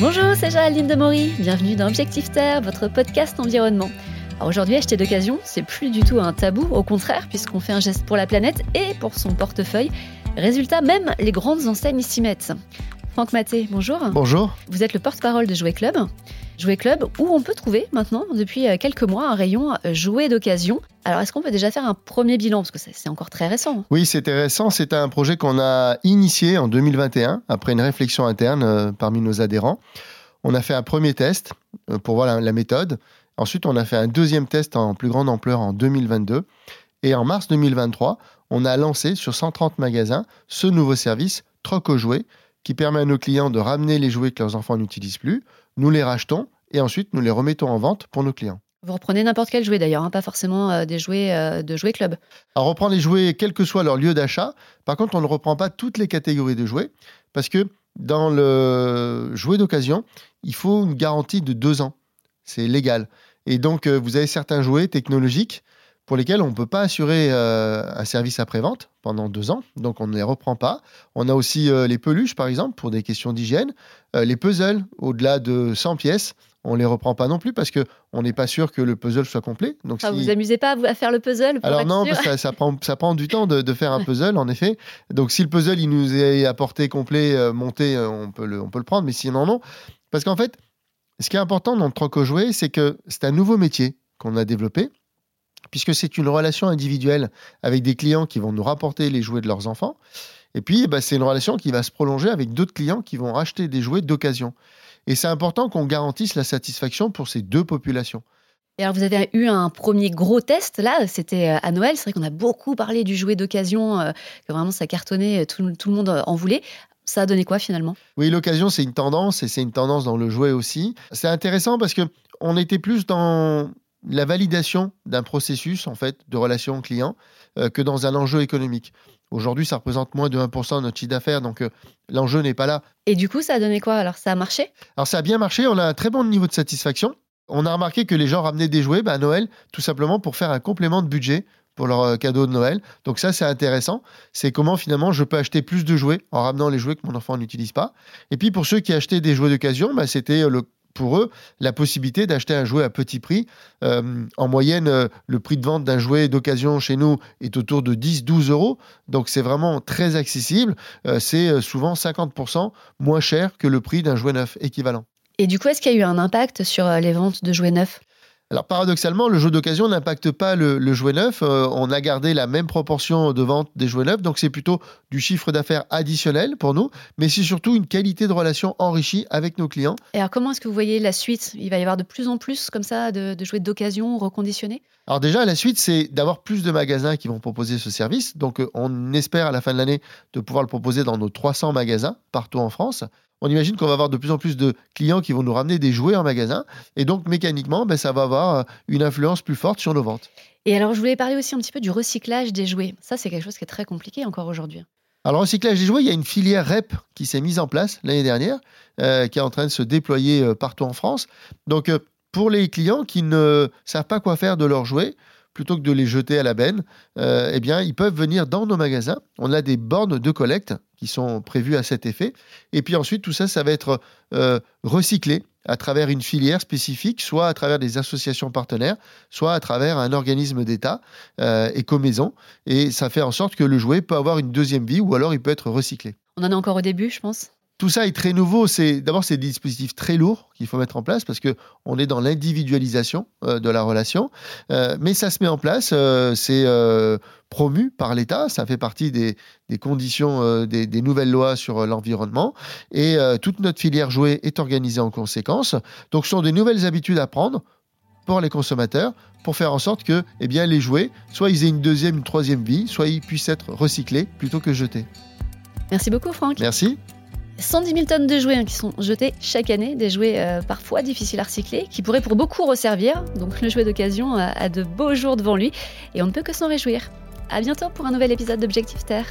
Bonjour, c'est Géraldine Demory. Bienvenue dans Objectif Terre, votre podcast environnement. Aujourd'hui, acheter d'occasion, c'est plus du tout un tabou, au contraire, puisqu'on fait un geste pour la planète et pour son portefeuille. Résultat, même les grandes enseignes s'y mettent. Franck Maté, bonjour. Bonjour. Vous êtes le porte-parole de Jouet Club. Jouet Club, où on peut trouver maintenant, depuis euh, quelques mois, un rayon euh, jouet d'occasion. Alors, est-ce qu'on peut déjà faire un premier bilan? Parce que c'est encore très récent. Oui, c'était récent. C'est un projet qu'on a initié en 2021, après une réflexion interne euh, parmi nos adhérents. On a fait un premier test pour voir la, méthode. Ensuite, on a fait un deuxième test en plus grande ampleur en 2022. Et en mars 2023, on a lancé sur 130 magasins ce nouveau service, Troc aux jouets, qui permet à nos clients de ramener les jouets que leurs enfants n'utilisent plus. Nous les rachetons et ensuite nous les remettons en vente pour nos clients. Vous reprenez n'importe quel jouet d'ailleurs, hein, pas forcément euh, des jouets euh, de jouets club. Alors on reprend les jouets quel que soit leur lieu d'achat. Par contre, on ne reprend pas toutes les catégories de jouets parce que dans le jouet d'occasion, il faut une garantie de deux ans. C'est légal. Et donc, euh, vous avez certains jouets technologiques pour lesquels on ne peut pas assurer euh, un service après-vente pendant deux ans, donc on ne les reprend pas. On a aussi euh, les peluches, par exemple, pour des questions d'hygiène. Euh, les puzzles, au-delà de 100 pièces, on ne les reprend pas non plus parce qu'on n'est pas sûr que le puzzle soit complet. Donc, ah, Vous amusez pas à faire le puzzle Alors non, ça, ça, prend, ça prend du temps de, faire un puzzle, en effet. Donc si le puzzle il nous est apporté complet, monté, on peut, le, on peut le prendre, mais sinon non. Parce qu'en fait, ce qui est important dans le troc au jouet, c'est que c'est un nouveau métier qu'on a développé puisque c'est une relation individuelle avec des clients qui vont nous rapporter les jouets de leurs enfants. Et puis, bah, c'est une relation qui va se prolonger avec d'autres clients qui vont racheter des jouets d'occasion. Et c'est important qu'on garantisse la satisfaction pour ces deux populations. Et alors, vous avez eu un premier gros test, là, c'était euh, à Noël. C'est vrai qu'on a beaucoup parlé du jouet d'occasion, euh, que vraiment ça cartonnait, tout, tout, le monde en voulait. Ça a donné quoi finalement? Oui, l'occasion, c'est une tendance et c'est une tendance dans le jouet aussi. C'est intéressant parce que on était plus dans la validation d'un processus en fait de relation client euh, que dans un enjeu économique. Aujourd'hui, ça représente moins de 1% de notre chiffre d'affaires, donc euh, l'enjeu n'est pas là. Et du coup, ça a donné quoi? Alors, ça a marché? Alors, ça a bien marché. On a un très bon niveau de satisfaction. On a remarqué que les gens ramenaient des jouets bah, à Noël, tout simplement pour faire un complément de budget pour leur euh, cadeau de Noël. Donc ça, c'est intéressant. C'est comment finalement je peux acheter plus de jouets en ramenant les jouets que mon enfant n'utilise pas. Et puis pour ceux qui achetaient des jouets d'occasion, bah, c'était le pour eux la possibilité d'acheter un jouet à petit prix. Euh, en moyenne, euh, le prix de vente d'un jouet d'occasion chez nous est autour de 10-12 euros. Donc c'est vraiment très accessible. Euh, c'est souvent 50% moins cher que le prix d'un jouet neuf équivalent. Et du coup, est-ce qu'il y a eu un impact sur les ventes de jouets neufs? Alors paradoxalement, le jeu d'occasion n'impacte pas le, jouet neuf. Euh, on a gardé la même proportion de vente des jouets neufs, donc c'est plutôt du chiffre d'affaires additionnel pour nous, mais c'est surtout une qualité de relation enrichie avec nos clients. Et alors comment est-ce que vous voyez la suite? Il va y avoir de plus en plus comme ça de, de jouets d'occasion reconditionnés? Alors déjà, la suite, c'est d'avoir plus de magasins qui vont proposer ce service. Donc euh, on espère à la fin de l'année de pouvoir le proposer dans nos 300 magasins partout en France on imagine qu'on va avoir de plus en plus de clients qui vont nous ramener des jouets en magasin. Et donc, mécaniquement, ben, ça va avoir euh, une influence plus forte sur nos ventes. Et alors, je voulais parler aussi un petit peu du recyclage des jouets. Ça, c'est quelque chose qui est très compliqué encore aujourd'hui. Alors, recyclage des jouets, il y a une filière REP qui s'est mise en place l'année dernière, euh, qui est en train de se déployer euh, partout en France. Donc, pour les clients qui ne savent pas quoi faire de leurs jouets, plutôt que de les jeter à la benne, euh, eh bien, ils peuvent venir dans nos magasins. On a des bornes de collecte qui sont prévues à cet effet. Et puis ensuite, tout ça, ça va être euh, recyclé à travers une filière spécifique, soit à travers des associations partenaires, soit à travers un organisme d'État, euh, éco-maison. Et ça fait en sorte que le jouet peut avoir une deuxième vie ou alors il peut être recyclé. On en est encore au début, je pense tout ça est très nouveau. C'est d'abord c'est des dispositifs très lourds qu'il faut mettre en place parce que on est dans l'individualisation euh, de la relation. Euh, mais ça se met en place. Euh, c'est promu par l'État. Ça fait partie des, conditions des, des, nouvelles lois sur l'environnement. Et toute notre filière jouet est organisée en conséquence. Donc, ce sont des nouvelles habitudes à prendre pour les consommateurs pour faire en sorte que eh bien, les jouets, soit ils aient une deuxième, une troisième vie, soit ils puissent être recyclés plutôt que jetés. Merci beaucoup, Franck. Merci. 110 000 tonnes de jouets hein, qui sont jetés chaque année, des jouets euh, parfois difficiles à recycler, qui pourraient pour beaucoup resservir. Donc le jouet d'occasion a, a de beaux jours devant lui et on ne peut que s'en réjouir. À bientôt pour un nouvel épisode d'Objectif Terre.